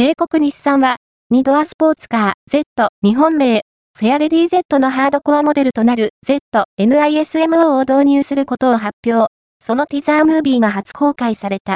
米国日産は、2ドアスポーツカー Z 日本名、フェアレディ Z のハードコアモデルとなる Z NISMO を導入することを発表。そのティザームービーが初公開された。